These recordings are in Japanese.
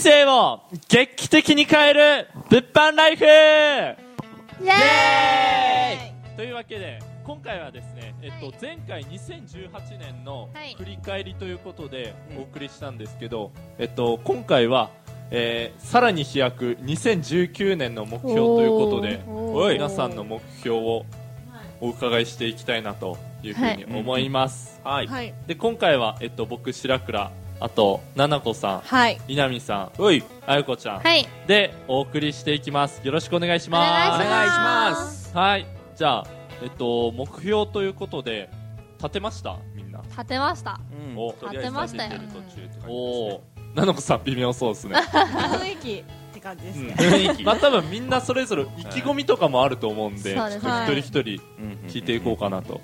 生を劇的に変える物販ライフ。イエーイ。というわけで今回はですね、えっと、前回2018年のはい。振り返りということでうん。お送りしたんですけど、えっと、今回は、えーさらに飛躍2019年の目標ということで皆さんの目標をお伺いしていきたいなというふうに思います、はい。はい。で今回は、えっと、僕白倉あとななこさんはい。稲見さんおいあゆこちゃん、はい。でお送りしていきます。よろしくお願いします。お願いしまます。はい。じゃあえっと目標ということで立てました？みんな。立てました。うん。おとりあえず立てましたよおおななこさん微妙そうですね、雰囲気。って感じですね、雰囲気。まあ多分みんなそれぞれ意気込みとかもあると思うんで、ちょっと一人一人うん聞いていこうかなと、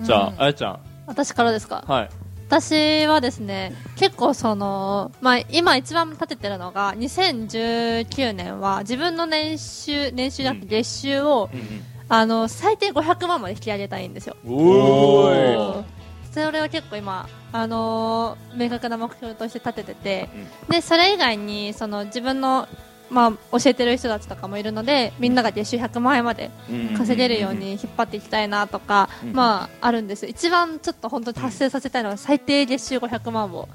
じゃああやちゃん。私からですか？はい私はですね結構その、まあ、今一番立ててるのが2019年は自分の年収年収じゃなくて月収を、うんうん。あの最低500万まで引き上げたいんですよ。それは結構今、あのー明確な目標として立ててて、でそれ以外にその自分の、まあ、教えてる人たちとかもいるのでみんなが月収100万円までうん。稼げるように引っ張っていきたいなとか、うん。まあ、あるんです。一番ちょっと本当に達成させたいのは最低月収500万を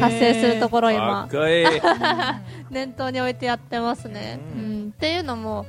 達成するところを今、念頭に置いてやってますね。ううん。んっていうのも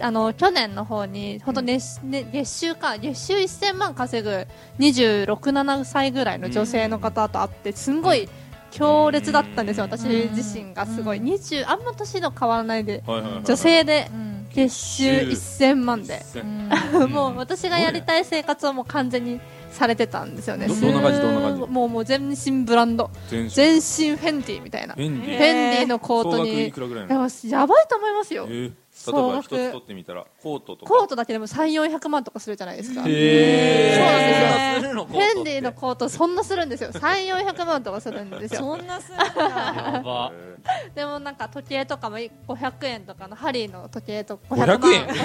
あの去年の方に本当年、ね月収か月収1000万稼ぐ26、7歳ぐらいの女性の方と会ってすんごい強烈だったんですよ、私自身がすごい。20あんま年の変わらないではいはいはい女性でうん。月収1000万で。うんもう私がやりたい生活をもう完全にされてたんですよね。んな感じどんな感じ？すもうもう全身ブランド。全身。全身フェンディみたいな。フェンディ。のコートに。やばいと思いますよ。えー例えば一つ取ってみたらコートとか。コートだけでも3400万とかするじゃないですか。フへそうなんですよ。よェンディのコートそんなするんですよ。3400万とかするんですよ。そんなするんやだば。でもなんか時計とかも500円とかのハリーの時計とか500 500円？万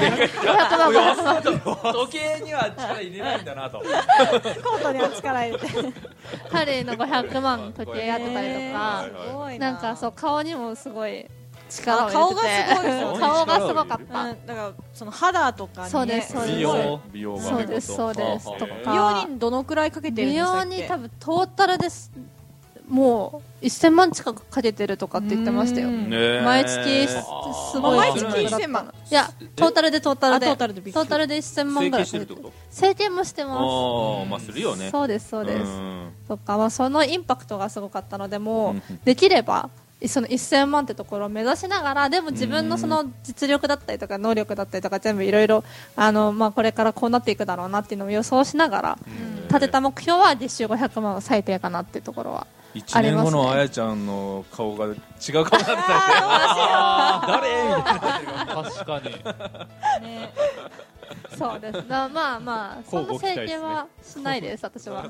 500万時計には力入れないんだなと。コートには力入れて。ハリーの500万時計やってたりとか。すごいなんかそう顔にもすごい力顔がすごいですよ。て顔がすごかっうん。ただからその肌とかにねそうですそうです。美容美容がそうですそうです。はあとか美容にどのくらいかけてるん美でしたっけ容に多分トータルです。もう1000万近くかけてるとかって言ってましたよ。うん。ね毎月すすごい。毎月金額だった1000万。いやトータルでトータルで。あトータルでびっくり。トータルで1000万整ぐらい。形してるってこと？整形もしてます。ああまあするよね。そうですそうです、ん。とか、まあ、そのインパクトがすごかったのでもう、うん。できればその1000万ってところを目指しながらでも自分のその実力だったりとか能力だったりとか全部いろいろあの、まあ、これからこうなっていくだろうなっていうのを予想しながら立てた目標は月収500万は最低かなっていうところは1年後のあやちゃんの顔が違う顔になって。たり確かに。そうです。だまあまあそんな整形はしないです私は。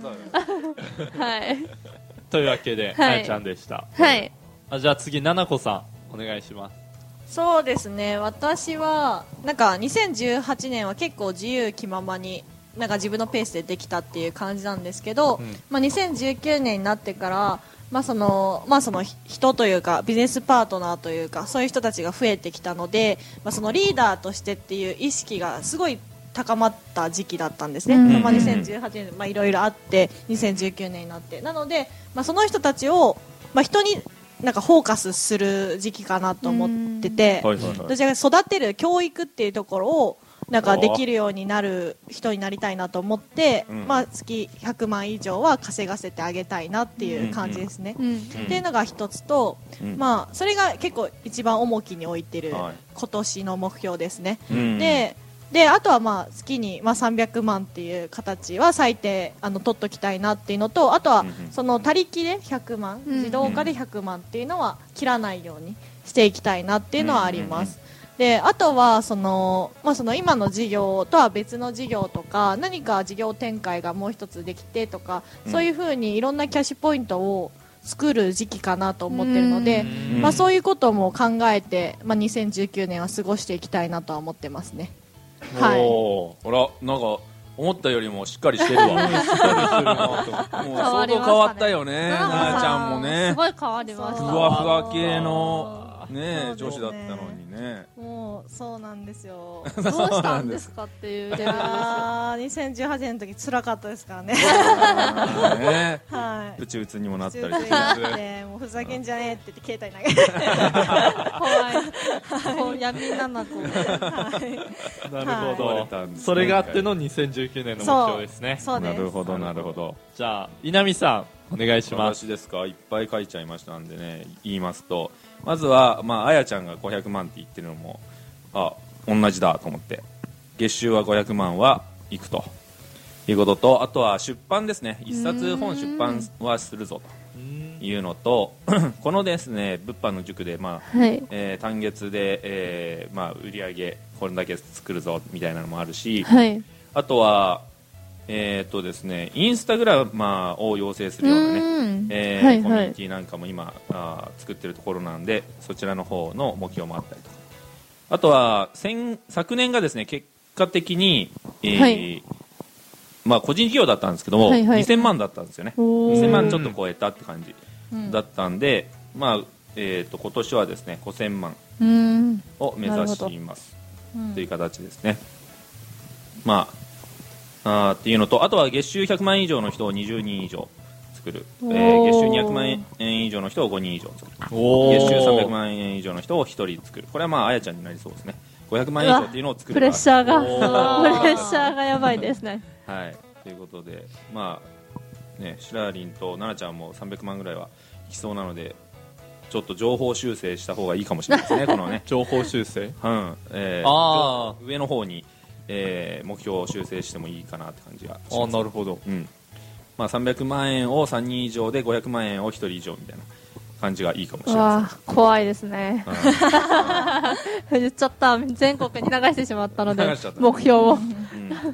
はい。というわけで、はい。あやちゃんでした。はいあじゃあ次ななこさんお願いします。そうですね。私はなんか2018年は結構自由気ままになんか自分のペースでできたっていう感じなんですけど、うん。まあ、2019年になってから、まあそのまあ、そのひ人というかビジネスパートナーというかそういう人たちが増えてきたので、まあ、そのリーダーとしてっていう意識がすごい高まった時期だったんですね、うん。まあ、2018年まあいろいろあって2019年になって。なので、まあ、その人たちを、まあ、人になんかフォーカスする時期かなと思ってて、はいはいはい。どちらかというと育てる教育っていうところをなんかできるようになる人になりたいなと思って、うん。まあ、月100万以上は稼がせてあげたいなっていう感じですね。うん。っていうのが一つと、うん。まあ、それが結構一番重きに置いてるはい。今年の目標ですね。うん。でであとはまあ月にまあ300万っていう形は最低あの取っときたいなっていうのとあとはその他力で100万、うん。自動化で100万っていうのは切らないようにしていきたいなっていうのはあります。であとはその、まあ、その今の事業とは別の事業とか何か事業展開がもう一つできてとか、うん。そういうふうにいろんなキャッシュポイントを作る時期かなと思ってるので、うん。まあ、そういうことも考えて、まあ、2019年は過ごしていきたいなとは思ってますね。はい。おー。あらなんか思ったよりもしっかりしてるわ。もう相当変わったよねなあちゃんもね。すごい変わりました。ふわふわ系のね女子だったのにね。もうそうなんですよ。どうしたんですかっていうレベルですよ。あー2018年の時辛かったですからね。ねはい。うちうつにもなったり中してもうふざけんじゃねえって言って携帯投げて。怖い。こう闇ななこはい。なるほど、たんですねそれがあっての2019年の目標ですねそうですなるほどなるほどじゃあ稲見さんお願い。します私ですかい。っぱい。書い。ちゃい。ましたんでね言い。ますとまずはまああやちゃんが500万って言ってるのもあ同じだと思って。月収は500万はいくと。いうこととあとは出版ですね。一冊本出版はするぞと。いうのと このですね物販の塾でまあはい。えー単月で、えーまあ、売り上げこれだけ作るぞみたいなのもあるしはい。あとはえーっとですねインスタグラマーを養成するようなねん。えーはいはい。コミュニティなんかも今あー作ってるところなんでそちらの方の目標もあったりとか。あとは先昨年がですね結果的に、えーはい。まあ、個人事業だったんですけども、はいはい。2000万だったんですよね。おー。2000万ちょっと超えたって感じうん。だったんで、まあえー、と今年はですね5000万うん。を目指しますうん。という形ですね、まああーっていうのとあとは月収100万以上の人を20人以上作る、えー月収200万円以上の人を5人以上作る。月収300万円以上の人を1人作る。これはまああやちゃんになりそうですね。500万円以上っていうのを作る。プレッシャーが。プレッシャーがやばいですね。はい。ということでまあねシラーリンと奈々ちゃんも300万ぐらいはいきそうなのでちょっと情報修正した方がいいかもしれないですねこのね。情報修正？うん。えーあ上の方に、えー目標を修正してもいいかなって感じがしあます。なるほど。うん。まあ、300万円を3人以上で500万円を1人以上みたいな感じがいいかもしれうまわ怖いですね。うん。言っちゃった。全国に流してしまったので目標を。うん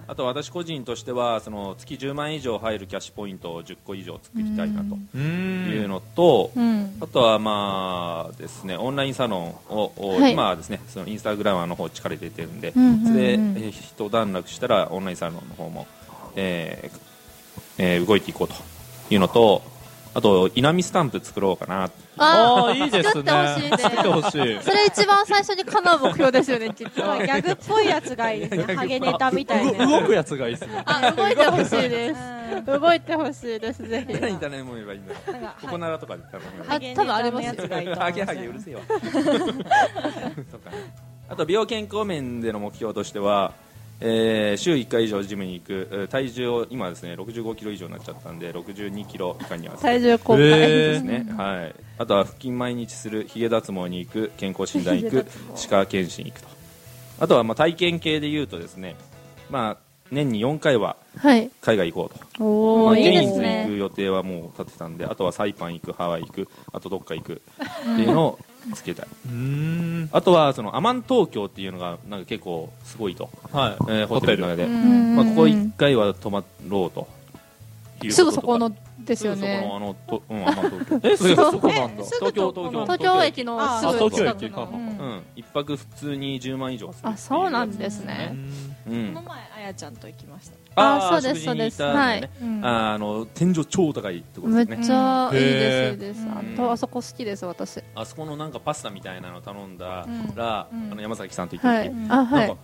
あと私個人としてはその月10万円以上入るキャッシュポイントを10個以上作りたいなというんのと、うん。あとはまあですねオンラインサロンを、をはい。今はですねそのインスタグラマーの方力入れてるんで、うんうんうん。それで、えー一段落したらオンラインサロンの方も、えーえー動いていこうというのとあと稲見スタンプ作ろうかな。ああいいです作ってほしいねね作ってほしい。それ一番最初に叶う目標ですよねきっと。ギャグっぽいやつがいいですね。ハゲネタみたいな。動動くやつがいいですね。あ動いてほしいです。うん動いてほしいですぜひ。何頼めばいいんだここならとかで頼めばいいあハゲネタのやつがいいハゲハゲうるせえわ。とか。ねあと美容健康面での目標としては、えー週1回以上ジムに行く。えー体重を今ですね6 5キロ以上になっちゃったんで6 2キロ以下には。体重公開、えですね、はい、あとは腹筋毎日するヒゲ脱毛に行く健康診断行く歯科検診行くと。あとはまあ体験系で言うとですね、まあ、年に4回ははい。海外行こうと。おおいいですね予定はもう立てたんであとはサイパン行くハワイ行くあとどっか行くっていうのをつけたい。あとはそのアマン東京っていうのがなん。か結構すごいと、はいえーホテルの中で、まあ、ここ1回は泊まろうとすととか。ぐそこのですよすぐそこのねあのと、うん、アマン東京。えすぐそこなんだ。えすぐ東京とこの東東京駅のあすぐ東京近くのうん、一泊普通に10万以上はするあそうなんですうねうん。この前あやちゃんと行きました。あーそうです食事に行ったんだよね。うん。あの天井超高いところめっですね。ちゃいいですいいです。うん。あとあそこ好きです私。あそこのなんかパスタみたいなの頼んだうん。ら、うん。あの山崎さんと行った時、はい。あはい。なんか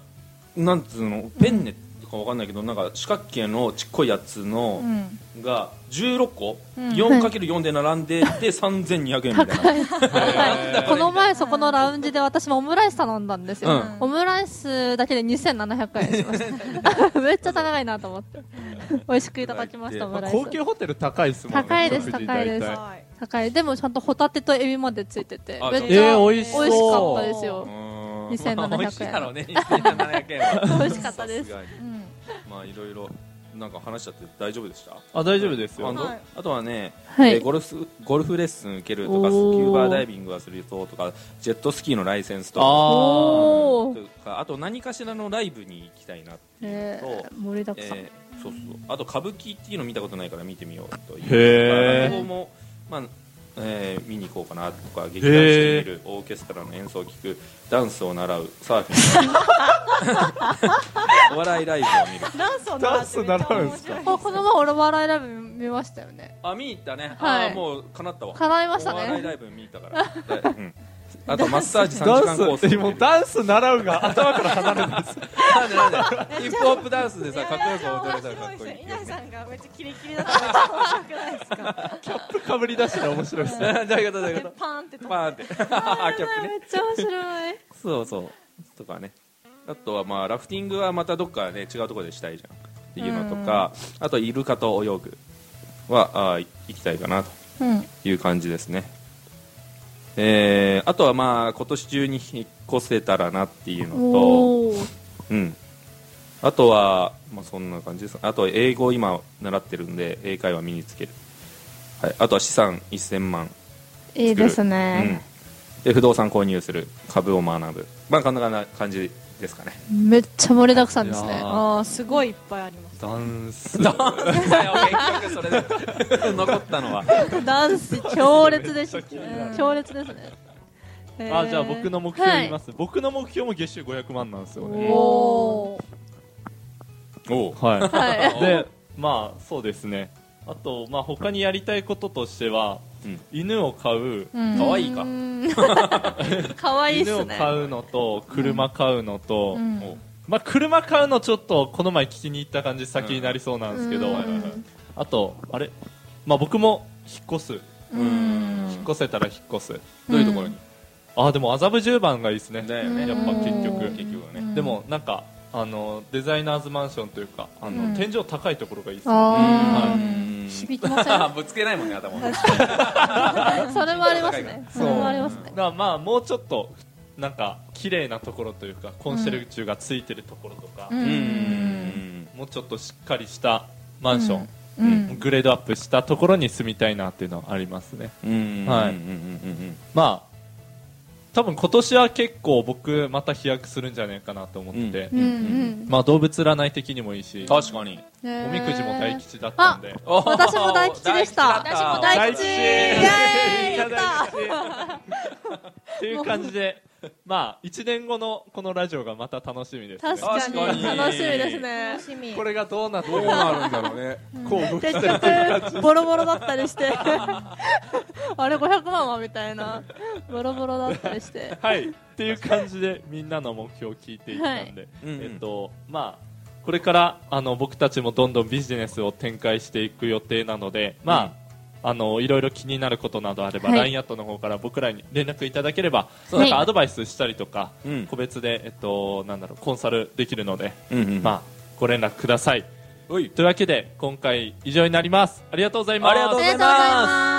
なんつうの？ペンネとかわかんないけどなんか四角形のちっこいやつのうん。が16個、うん。4×4 で並んでて3200円みたいな。この前そこのラウンジで私もオムライス頼んだんですよ、うん。オムライスだけで2700円しました。めっちゃ高いなと思って。美味しくいただきましたオムライス。高級ホテル高いですもんね高いです高いです。高い。でもちゃんとホタテとエビまでついててあめっちゃえー美味しそう。美味しかったですよ2700円。まあ美味しいだろうね2700円は。美味しかったです。うん。まあいろいろなんか話しちゃって大丈夫でした？あ大丈夫ですよ。はい。あとはね、はい。えーゴルフゴルフレッスン受けるとかスキューバーダイビングはするととかジェットスキーのライセンスとか。あとかあと何かしらのライブに行きたいなっていうと、ー、盛りだくさん、えーそうそう。あと歌舞伎っていうの見たことないから見てみようという。へー。落語も、まあえー見に行こうかなとか劇団して見るオーケストラの演奏を聴くダンスを習うサーフィン お笑いライブを見る。ダンスをダンス習あこの前俺笑いライブ見ましたよね。あ見に行ったね、はい。あーもう叶ったわ。叶いましたお笑いねライブ見に行ったから、でうん、あとマッサージ3時ダ間コースンス。もうダンス習うが頭から離れないです。なんでなんで ヒップホップダンスでさかっこよく踊れたらかっこいい。稲井さんがめっちゃキレキレだったらめっちゃ面白くないですかキャップかぶり出したら面白いですね。どういうことどういうでこと？パーンってパーンって。あ キャップね。めっちゃ面白い。そうそう。とかね。あとはまあラフティングはまたどっかね違うところでしたいじゃん。っていうのとかあとイルカと泳ぐはあー行きたいかなとうん。いう感じですねえーあとはまあ今年中に引っ越せたらなっていうのとうん。あとは、まあ、そんな感じです。あと英語を今習ってるんで英会話身につける、はい、あとは資産1000万いいですうん。ね、で不動産購入する。株を学ぶ。まあこんな感じですかね。めっちゃ盛りだくさんですね。ああすごいいっぱいありますダンス。結局それで。残ったのは。ダンス強烈でしためっちゃ気になる強烈ですね。あじゃあ僕の目標言いまはす、僕の目標も月収500万なんですよいねおー。おうはい。はい。でまあそうですね。あとまあ他にやりたいこととしては、うん。犬を飼う、うん。可愛いか。うん。可愛いっ犬をすね飼うのと車飼うのと、うんまあ車買うのちょっとこの前聞きに行った感じ先になりそうなんですけど、あとあれ？まあ僕も引っ越す。うん。引っ越せたら引っ越す。どういうところに、ああでも麻布十番がいいですね。だよね。やっぱ結局。うん結局はね。うん。でもなんかあのデザイナーズマンションというかあの、うん。天井高いところがいいですね。あはー。うん響きません？ぶつけないもんね頭。それもありますね。それもありますね。まあもうちょっとなんか綺麗なところというかコンシェルジュがついてるところとか、うん。うんもうちょっとしっかりしたマンション、うん。グレードアップしたところに住みたいなっていうのはありますね。うん。はい。うんうんまあ多分今年は結構僕また飛躍するんじゃないかなと思ってて、うんうんまあ動物占い的にもいいし確かに。おみくじも大吉だったんで。私も大吉でした。大吉。だった大吉大た吉 っていう感じで まあ1年後のこのラジオがまた楽しみですね。確か確かに。に楽しみですね。楽しみ。これがどうなってどうなるんだろうね。こう動き結局ボロボロだったりして。あれ500万はみたいな。ボロボロだったりして。はい。っていう感じでみんなの目標を聞いていったんで、うんうん。えっとまあこれからあの僕たちもどんどんビジネスを展開していく予定なのでまあ、あのいろいろ気になることなどあれば、はい。LINE アットの方から僕らに連絡いただければ、そうなんかアドバイスしたりとか、うん。個別で、えっと、なんだろうコンサルできるので、うんうん。まあ、ご連絡ください。おい。というわけで今回以上になります。ありがとうございます。ありがとうございます